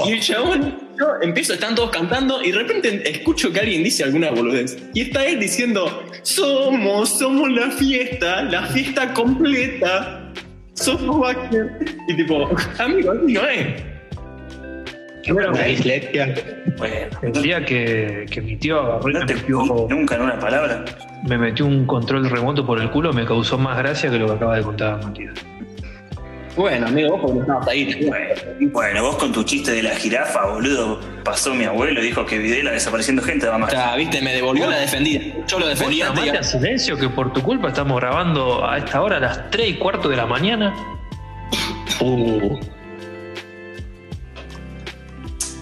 Y el chabón, yo empiezo, están todos cantando y de repente escucho que alguien dice alguna boludez. Y está él diciendo, somos, somos la fiesta, la fiesta completa, somos Baxter. Y tipo, amigo, así no es. Bueno, La dislexia. Bueno, el día que, que mi tío agarró y no me te metió, nunca en una palabra. me metió un control remoto por el culo, me causó más gracia que lo que acaba de contar Matías. Bueno, amigo, vos porque no estabas ahí. Bueno, bueno, vos con tu chiste de la jirafa, boludo, pasó mi abuelo y dijo que Videla desapareciendo gente va O más. sea, viste, me devolvió la defendida. Yo lo defendía ¿Vos a silencio que por tu culpa estamos grabando a esta hora a las 3 y cuarto de la mañana? Uh,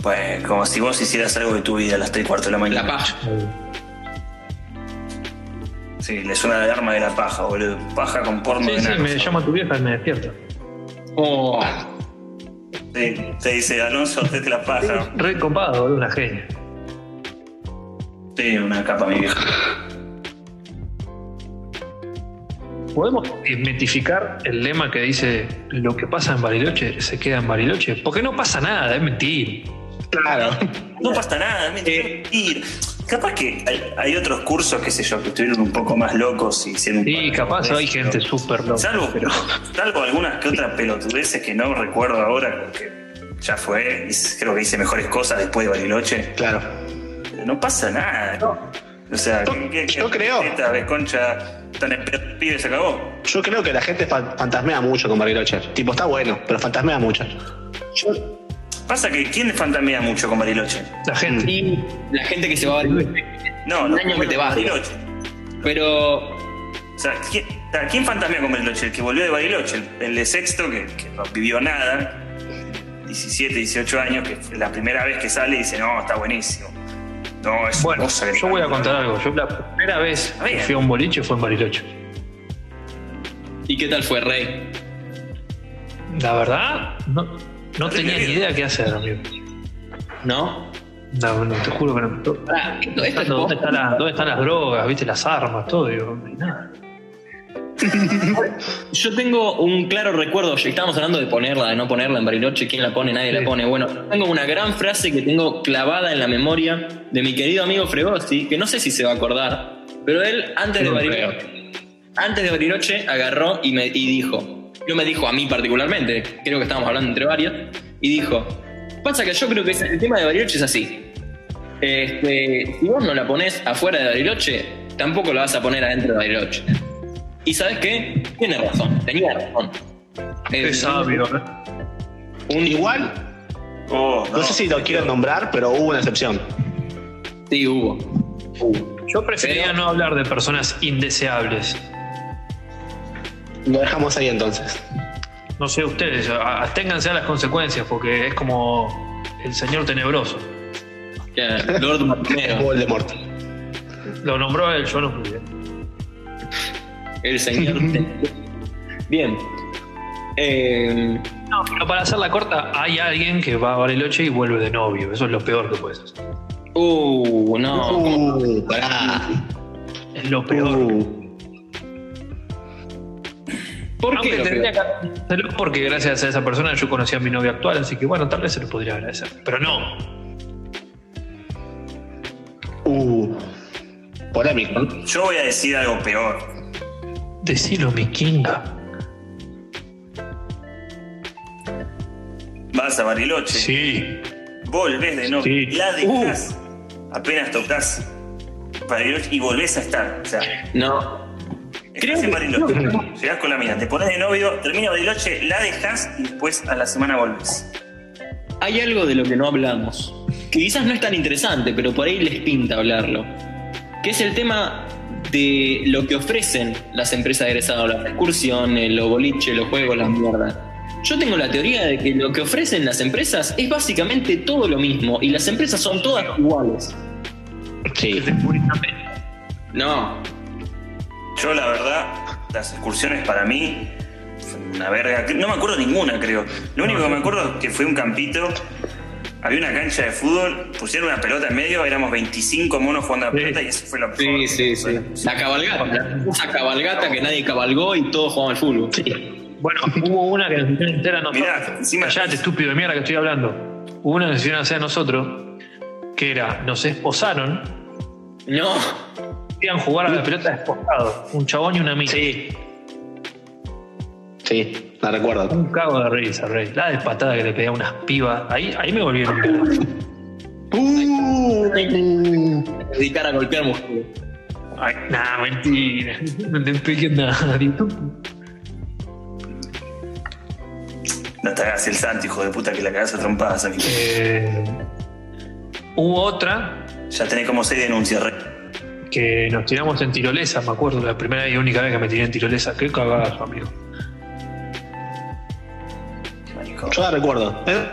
Pues como si vos hicieras algo de tu vida a las 3 y cuarto de la La mañana. paja. Sí, le suena la alarma de la paja, boludo. Paja con porno Sí, de sí, me llama tu vieja y me despierta. Oh, Sí, te dice, Alonso, hacete la paja. Re copado, boludo, una genia. Sí, una capa, mi vieja. ¿Podemos desmitificar el lema que dice lo que pasa en Bariloche se queda en Bariloche? Porque no pasa nada, es mentir. Claro. No pasa nada, es mentir. Capaz que hay, hay otros cursos, qué sé yo, que estuvieron un poco más locos y hicieron de capaz hay gente súper loca. Salvo, pero salvo algunas que otras pelotudeces que no recuerdo ahora, que ya fue, y creo que hice mejores cosas después de Bariloche. Claro. No pasa nada. O sea, Yo- ¿qué, qué- yo qué- creo- Esta vez, concha, tan pibe se acabó. Yo creo que la gente fa- fantasmea mucho con Bariloche. Tipo, está bueno, pero fantasmea mucho. Pasa que ¿quién fantamea mucho con Bariloche? La gente. Y la gente que se va a Bariloche. No, no, Un año que te vas. Bariloche. Pero O sea, ¿quién, o sea, ¿quién fantasmea con Bariloche? El que volvió de Bariloche, el, el de sexto, que, que no vivió nada, 17, 18 años, que fue la primera vez que sale y dice, no, está buenísimo. No, es Bueno, una cosa yo voy a contar algo. Yo la primera vez que fui a un boliche fue en Bariloche. ¿y qué tal fue Rey? La verdad, no, no tenía ni idea qué hacer, amigo. ¿No? No, no, te juro que no. Pará, esto, esto es ¿Dónde, están las, ¿Dónde están las drogas? ¿Viste? Las armas, todo. Digo, no hay nada. Yo tengo un claro recuerdo, estábamos hablando de ponerla, de no ponerla en Bariloche, quién la pone, nadie Sí. la pone. Bueno, tengo una gran frase que tengo clavada en la memoria de mi querido amigo Fregosi, que no sé si se va a acordar, pero él antes de Bariloche, antes de Bariloche agarró y me y dijo, no me dijo a mí particularmente, creo que estábamos hablando entre varios, y dijo, pasa que yo creo que el tema de Bariloche es así. Este, si vos no la pones afuera de Bariloche, tampoco la vas a poner adentro de Bariloche. ¿Y sabes qué? Tiene razón, tenía razón. Eh, Qué sabio, ¿eh? un- Igual, Oh, no sé si lo quieren nombrar, pero hubo una excepción. Sí, hubo. Yo preferiría Pero- no hablar de personas indeseables. Lo dejamos ahí entonces. No sé ustedes, a- aténganse a las consecuencias porque es como el señor tenebroso. Que Lord Voldemort. Lo nombró él, yo no muy bien. el señor. Bien. Eh, No, pero para hacerla corta, hay alguien que va a Bariloche y vuelve de novio. Eso es lo peor que puedes hacer. uh, no. Uh, pará. Es lo peor. Uh. ¿Por Aunque qué? lo tendría peor? que hacerlo porque gracias a esa persona yo conocí a mi novia actual, así que bueno, tal vez se lo podría agradecer. Pero no. Uh. Polémico. yo voy a decir algo peor. Decilo, mi kinga. Vas a Bariloche, Sí. volvés de nuevo, Sí. la dejás, apenas tocas Bariloche y volvés a estar. O sea, No. Creo estás en que- Bariloche, llegás con la mina, te pones de novio, termina Bariloche, la dejás y después a la semana volvés. Hay algo de lo que no hablamos, que quizás no es tan interesante, pero por ahí les pinta hablarlo, que es el tema de lo que ofrecen las empresas de egresados, las excursiones, los boliches, los juegos, las mierdas. Yo tengo la teoría de que lo que ofrecen las empresas es básicamente todo lo mismo y las empresas son todas iguales. Sí. No, Yo, la verdad, las excursiones para mí, una verga. No me acuerdo ninguna, creo. Lo único que me acuerdo es que fue un campito, había una cancha de fútbol, pusieron una pelota en medio, éramos 25 monos jugando a la Sí. pelota y eso fue lo mejor. sí, sí, sí. La cabalgata, esa cabalgata que nadie cabalgó y todos jugaban al fútbol. Bueno, hubo una que nos hicieron entera a nosotros. Mirá, encima- Callate, estúpido de mierda que estoy hablando. Hubo una que nos hicieron hacer a nosotros, que era, nos esposaron, No, iban a jugar a la pelota esposado. Un chabón y una mina. Sí. Sí, la recuerdo. Un cago de risa, rey. La despatada que le pedía a unas pibas. Ahí, ahí me volvieron. Uh. dedicar a golpear músculo. Ay, nah, mentira. No te pegué nada. No te hagas el santo, hijo de puta, que la cagás a trompadas, amigo. Eh, hubo otra Ya tenés como seis denuncias, re. Que nos tiramos en tirolesa, me acuerdo, la primera y única vez que me tiré en tirolesa. Qué cagazo, amigo. Yo la recuerdo. ¿Eh?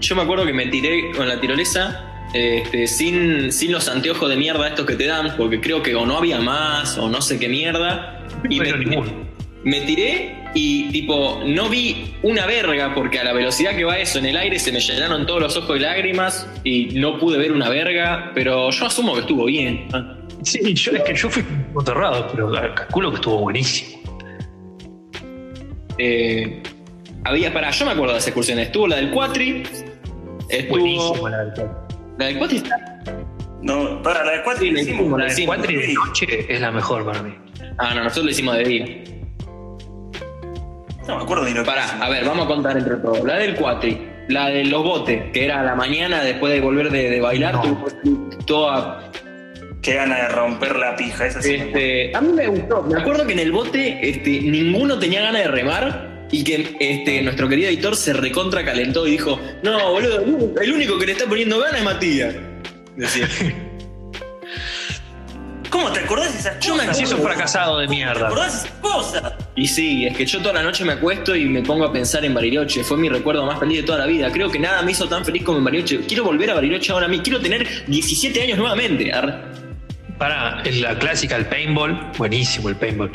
Yo me acuerdo que me tiré con la tirolesa este, sin, sin los anteojos de mierda estos que te dan, porque creo que o no había más o no sé qué mierda. Y No me tiré y tipo no vi una verga porque a la velocidad que va eso en el aire se me llenaron todos los ojos de lágrimas y no pude ver una verga, pero yo asumo que estuvo bien. Sí, yo, es que yo fui aterrado, pero calculo que estuvo buenísimo. Eh, había, para, yo me acuerdo de las excursiones, estuvo la del Cuatri, estuvo Buenísimo la del cuatri. la del Cuatri está- No, para la de cuatro Sí, la hicimos. La del cuatri de noche es la mejor para mí. Ah, no, nosotros lo hicimos de día. No me acuerdo ni lo que Pará, a ver, vamos a contar entre todos. La del cuatri, la de los botes, que era a la mañana después de volver de, de bailar, No. tuvo toda Qué gana de romper la pija, esa sí. Este, a mí me gustó. Me acuerdo que en el bote este, ninguno tenía ganas de remar y que este, nuestro querido editor se recontra calentó y dijo: No, boludo, el único- el único que le está poniendo ganas es Matías. Decía. ¿Cómo te acordás de esas cosas? Yo me es un fracasado de ¿Te mierda. acordás de esas cosas? Y sí, es que yo toda la noche me acuesto y me pongo a pensar en Bariloche. Fue mi recuerdo más feliz de toda la vida. Creo que nada me hizo tan feliz como en Bariloche. Quiero volver a Bariloche ahora a mí. Quiero tener 17 años nuevamente. Para en la clásica, el paintball. Buenísimo el paintball.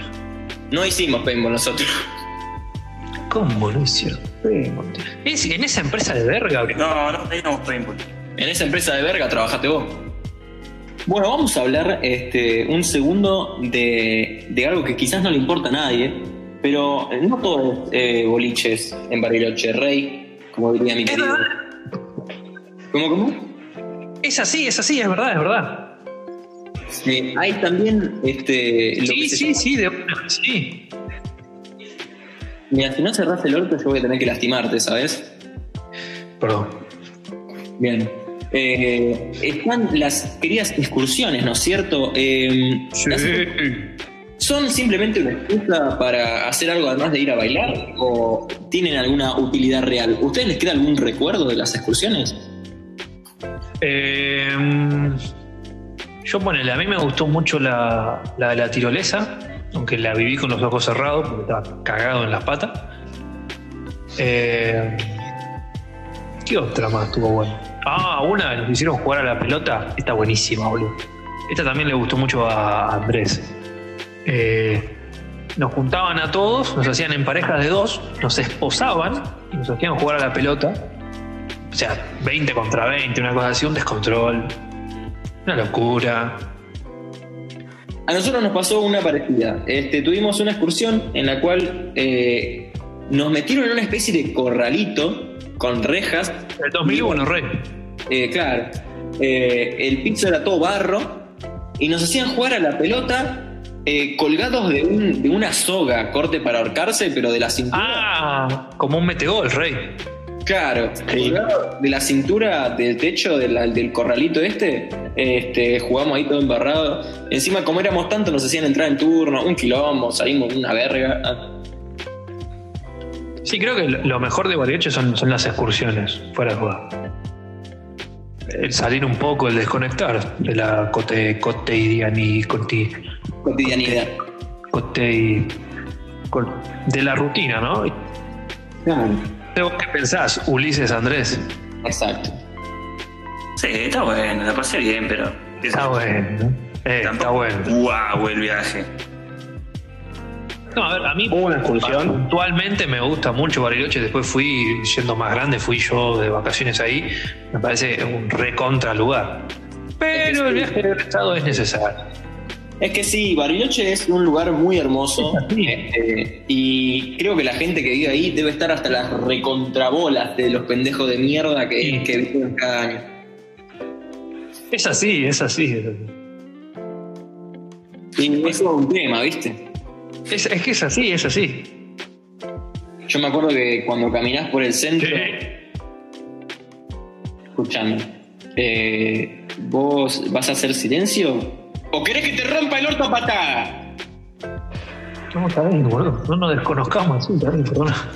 No hicimos paintball nosotros. ¿Cómo no hicieron paintball? Es en esa empresa de verga. No, no teníamos paintball. En esa empresa de verga trabajaste vos. Bueno, vamos a hablar este, un segundo de, de algo que quizás no le importa a nadie, pero no todo es eh, boliches en Bariloche Rey, como diría mi querido. ¿Cómo, cómo? Es así, es así, es verdad, es verdad. Sí, hay también este, lo Sí, que sí, sí, de sí. Mira, si no cerrás el orto, yo voy a tener que lastimarte, ¿sabes? Perdón. Bien. Eh, están las queridas excursiones, ¿no es cierto? Eh, las- ¿Son simplemente una excusa para hacer algo además de ir a bailar? ¿O tienen alguna utilidad real? ¿Ustedes les queda algún recuerdo de las excursiones? Eh, yo ponele, a mí me gustó mucho la, la de la tirolesa, aunque la viví con los ojos cerrados porque estaba cagado en las patas. Eh, ¿Qué otra más estuvo buena? Ah, una nos hicieron jugar a la pelota, está buenísima, boludo. Esta también le gustó mucho a Andrés. Eh, nos juntaban a todos, nos hacían en parejas de dos, nos esposaban y nos hacían jugar a la pelota. O sea, 20 contra 20, una cosa así, un descontrol. Una locura. A nosotros nos pasó una parecida. Este, tuvimos una excursión en la cual eh, nos metieron en una especie de corralito con rejas. El 2001, rey. Eh, claro, eh, el piso era todo barro y nos hacían jugar a la pelota eh, colgados de, un- de una soga, corte para ahorcarse, pero de la cintura. Ah, como un metegol, rey. Claro, colgado de la cintura del techo de la- del corralito este, este, jugamos ahí todo embarrado. Encima, como éramos tanto, nos hacían entrar en turno, un quilombo, salimos una verga. Sí, creo que lo mejor de Bariloche son, son las excursiones, fuera de juego. El salir un poco, el desconectar de la cote, cotidiani, coti, Cotidianidad. cote, de la rutina, ¿no? Claro. ¿Vos qué pensás, Ulises Andrés? Exacto. Sí, está bueno, la pasé bien, pero. Está bueno, ¿no? Eh, está bueno. Guau, el viaje. No, a ver, a mí Hubo una excursión. puntualmente me gusta mucho Bariloche. Después fui, siendo más grande, fui yo de vacaciones ahí. Me parece un recontra lugar. Pero el viaje de estado es necesario. Es que sí, Bariloche es un lugar muy hermoso Es así. este, y creo que la gente que vive ahí debe estar hasta las recontrabolas de los pendejos de mierda que, Sí. que viven cada año. Es así, es así. es. Y es todo un tema, ¿viste? Es, es que es así, es así. Yo me acuerdo que cuando caminás por el centro, escuchame, eh, ¿vos vas a hacer silencio? ¿O querés que te rompa el orto a patada? No, está bien, boludo. No nos desconozcamos así, está bien, perdona.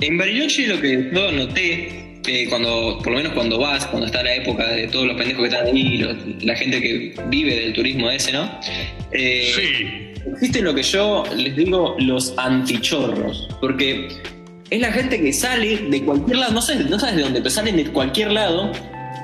En Bariloche lo que yo noté, que cuando, por lo menos cuando vas, cuando está la época de todos los pendejos que están ahí, los- la gente que vive del turismo ese, ¿no? Eh, Existen lo que yo les digo los antichorros, porque es la gente que sale de cualquier lado, no sabes, no sabes de dónde, pero salen de cualquier lado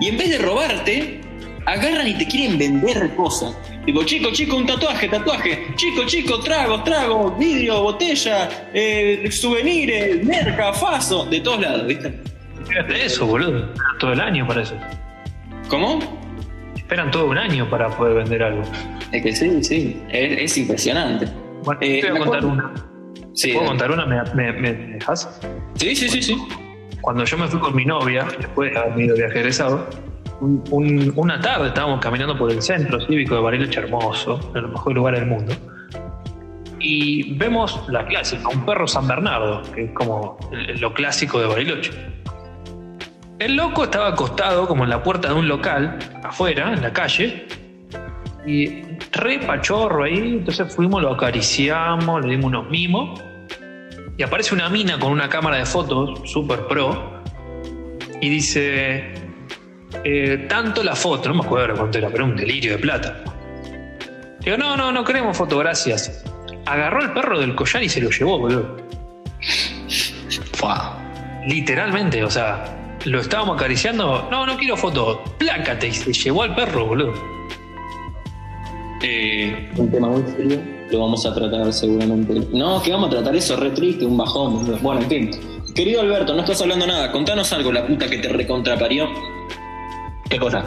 y en vez de robarte, agarran y te quieren vender cosas. Digo, chico, chico, un tatuaje, tatuaje. Chico, chico, tragos, tragos, vidrio, botella, eh, souvenirs, merca, faso, de todos lados, ¿viste? Fíjate eso, boludo. Todo el año para eso. ¿Cómo? Esperan todo un año para poder vender algo. Es que sí, sí, es, es impresionante. Bueno, Eh, te voy a contar acuerdo- una. Sí, ¿Puedo contar una? ¿Me, me, me dejas? sí, sí, sí, sí. Cuando yo me fui con mi novia, después de haber ido viaje egresado, un- un- una tarde estábamos caminando por el centro cívico de Bariloche, hermoso, el mejor lugar del mundo. y vemos la clásica, un perro San Bernardo, que es como lo clásico de Bariloche. El loco estaba acostado como en la puerta de un local, afuera, en la calle, y re pachorro ahí, entonces fuimos, lo acariciamos, le dimos unos mimos, y aparece una mina con una cámara de fotos, super pro, y dice, eh, tanto la foto, no me acuerdo cuánto era, pero un delirio de plata. Digo, no, no, no queremos foto, gracias. Agarró el perro del collar y se lo llevó, boludo. Literalmente, o sea, lo estábamos acariciando. No, no quiero foto. Plácate. Y se llevó al perro, boludo. Eh, un tema muy serio, lo vamos a tratar seguramente. No, que vamos a tratar eso, re triste, un bajón. Bueno, en fin. Querido Alberto, no estás hablando nada. Contanos algo, la puta que te recontraparió ¿Qué cosa?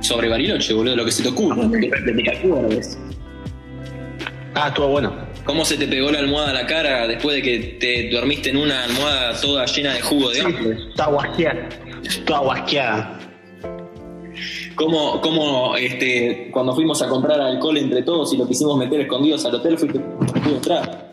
sobre Bariloche, boludo, lo que se te que te acuerdes. Ah, estuvo bueno. ¿Cómo se te pegó la almohada a la cara después de que te dormiste en una almohada toda llena de jugo de hambre? Toda guasqueada. Toda guasqueada. ¿Cómo, cómo este, cuando fuimos a comprar alcohol entre todos y lo quisimos meter escondidos al hotel, fuiste entrar?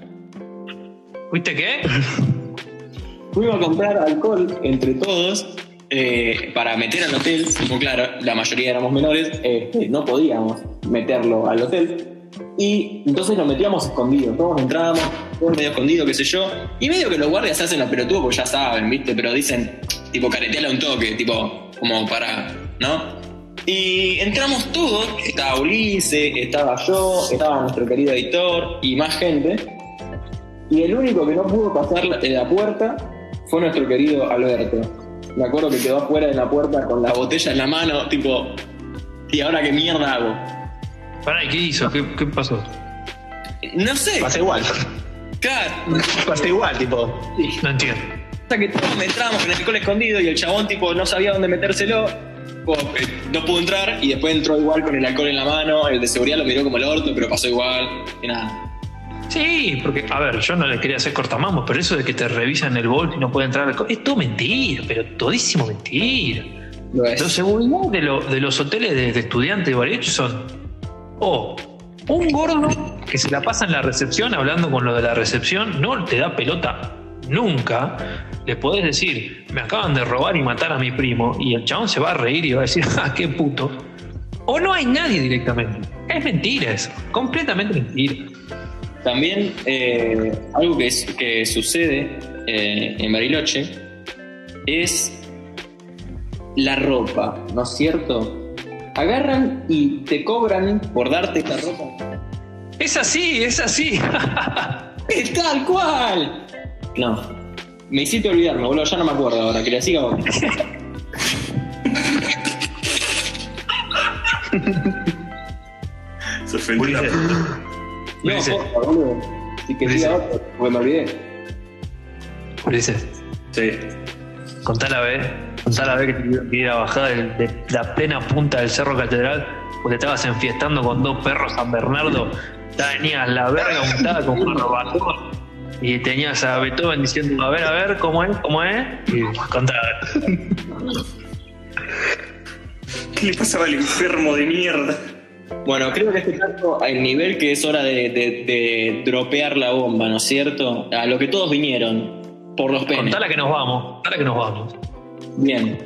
¿Viste qué? Fuimos a comprar alcohol entre todos eh, para meter al hotel, como claro, la mayoría éramos menores, este, no podíamos meterlo al hotel. Y entonces lo metíamos escondidos, todos entrábamos, todos medio escondidos, qué sé yo. Y medio que los guardias hacen los pelotudos, porque ya saben, ¿viste? Pero dicen, tipo, careteala un toque, tipo, como para, ¿no? Y entramos todos, estaba Ulises, estaba yo, estaba nuestro querido editor y más gente. Y el único que no pudo pasar la, la puerta fue nuestro querido Alberto. Me acuerdo que quedó afuera de la puerta con la botella en la mano, tipo, ¿y ahora qué mierda hago? Pará, ¿y qué hizo? ¿Qué, qué pasó? No sé. Pasa igual. Claro. Pasa igual, tipo. No entiendo. Hasta que todos entrábamos con el alcohol escondido y el chabón tipo no sabía dónde metérselo. tipo, eh, no pudo entrar y después entró igual con el alcohol en la mano. El de seguridad lo miró como el orto, pero pasó igual. Y nada. Sí, porque, a ver, yo no le quería hacer cortamamos, pero eso de que te revisan el bolso y no puede entrar al es todo mentira, pero todísimo mentira. Lo es. Los seguridad de, lo- de los hoteles de, de estudiantes de Bariloche son o un gordo que se la pasa en la recepción hablando con lo de la recepción, no te da pelota nunca. Le podés decir, me acaban de robar y matar a mi primo, y el chabón se va a reír y va a decir, ah, qué puto. O no hay nadie directamente. Es mentira eso, completamente mentira. También eh, algo que, es- que sucede eh, en Bariloche es la ropa, ¿no es cierto? Agarran y te cobran por darte esta ropa. Es así, es así. ¡Es tal cual! No. Me hiciste olvidarme, boludo, ya no me acuerdo ahora, que la siga vos. Se ofendió. No, porfa, boludo. Si que diga otro, porque me olvidé. Ulises, Sí. contá la contá la vez que te tuvieron que ir a bajar de, la plena punta del Cerro Catedral porque estabas enfiestando con dos perros San Bernardo, tenías la verga untada con barbacoa y tenías a Beethoven diciendo, a ver, a ver, ¿cómo es? ¿Cómo es? Y contá. ¿Qué le pasaba al enfermo de mierda? Bueno, creo que este caso, el nivel que es hora de, de- de dropear la bomba, ¿no es cierto? A lo que todos vinieron, por los penes. Contala que nos vamos, contala que nos vamos. Bien.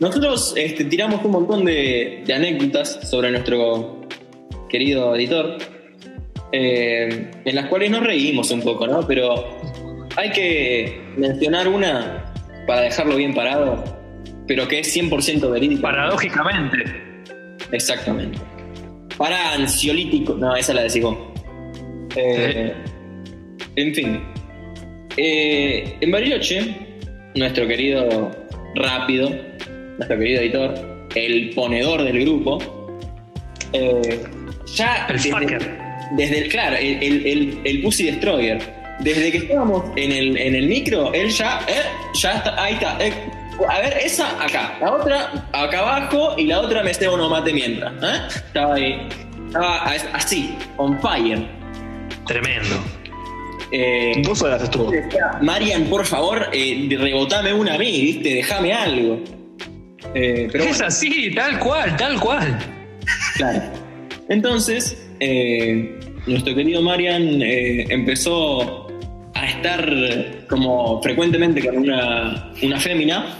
Nosotros este, tiramos un montón de, de anécdotas sobre nuestro querido editor, eh, en las cuales nos reímos un poco, ¿no? Pero hay que mencionar una para dejarlo bien parado, pero que es 100% verídica. Paradójicamente, Exactamente. Para ansiolítico. No, esa la decís vos. Eh, En fin. Eh, en Bariloche, nuestro querido Rápido, nuestro querido editor, el ponedor del grupo, eh, ya el desde, desde el, claro, el, el, el- el Pussy Destroyer, desde que estábamos en el, en el micro, él ya, eh, ya está, ahí está. eh, a ver, esa acá, la otra acá abajo y la otra me cebo uno mate mientras. ¿eh? Estaba ahí, estaba así, on fire. Tremendo. Eh, Dos horas estuvo. Marian, por favor, eh, rebotame una a mí, ¿viste? Déjame algo. Eh, pero es bueno, así, tal cual, tal cual. claro. Entonces, eh, nuestro querido Marian eh, empezó a estar como frecuentemente con una, una fémina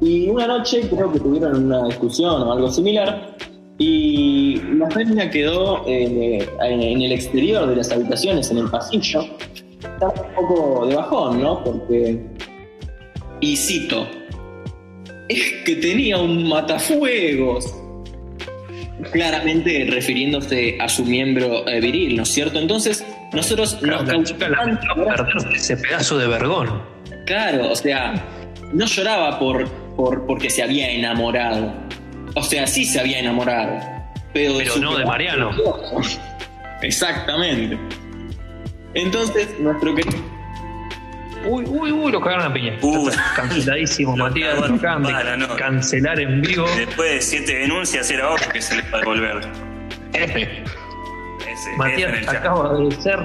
y una noche creo que tuvieron una discusión o algo similar y la fémina quedó eh, en el exterior de las habitaciones, en el pasillo. Estaba un poco de bajón, ¿no? Porque... Y cito, es que tenía un matafuegos claramente refiriéndose a su miembro eh, viril, ¿no es cierto? Entonces, nosotros Claro, nos perder ese pedazo de vergón. Claro, o sea, no lloraba por, por porque se había enamorado. O sea, sí se había enamorado. Pero, no de Mariano. Exactamente. Entonces, nuestro querido. Uy, uy, uy, lo cagaron a piña. Uh, Canceladísimo, Matías. para, no. cancelar en vivo. Después de siete denuncias era obvio que se les va a devolver. Ese el Matías chat. acaba de ser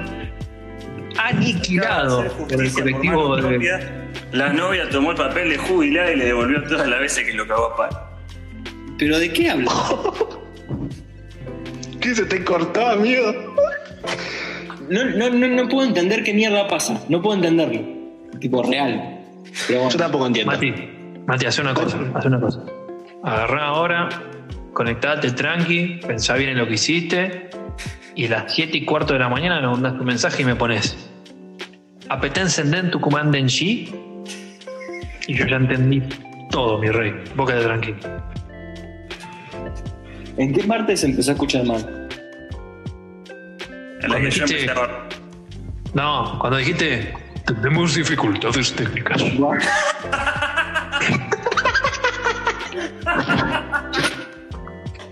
aniquilado por el colectivo de. La novia tomó el papel de jubilada y le devolvió todas las veces que lo cagó a palo. ¿Pero de qué habla? ¿Qué se te cortó, amigo? No, no, no, no puedo entender qué mierda pasa. No puedo entenderlo. Tipo, real. Pero Yo tampoco entiendo. Mati, Mati, haz una cosa, haz una cosa. Agarrá ahora, conectate tranqui, pensá bien en lo que hiciste, y a las 7 y cuarto de la mañana me mandas tu mensaje y me pones Apetense en tu comando en G, y yo ya entendí todo, mi rey. Vos quedate tranquilo. ¿En qué parte se empezó a escuchar mal? En la que yo dijiste- No, cuando dijiste tenemos dificultades técnicas.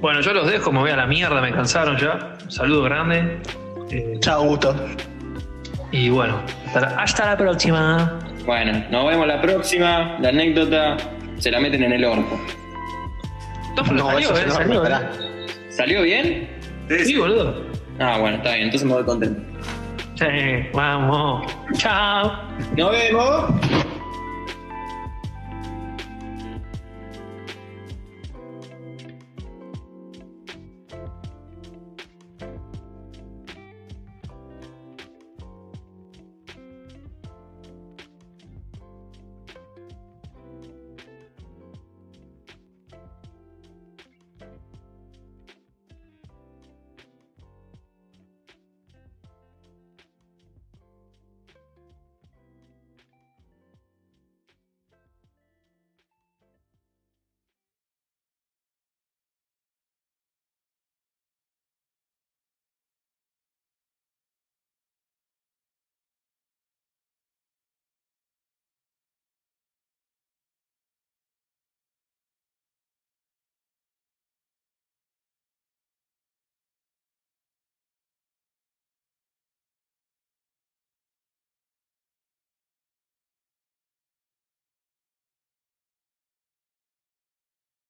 Bueno, yo los dejo, me voy a la mierda, me cansaron ya. Un saludo grande. Eh, Chao, gusto. y bueno, hasta la, hasta la próxima. Bueno, nos vemos la próxima. La anécdota se la meten en el orto. No, pero No, salió, eso eh, salió, eh. ¿Salió bien? Sí, Sí, sí. boludo. Ah, bueno, está bien. Entonces me voy contento. Sí, vamos. Chao. Nos vemos.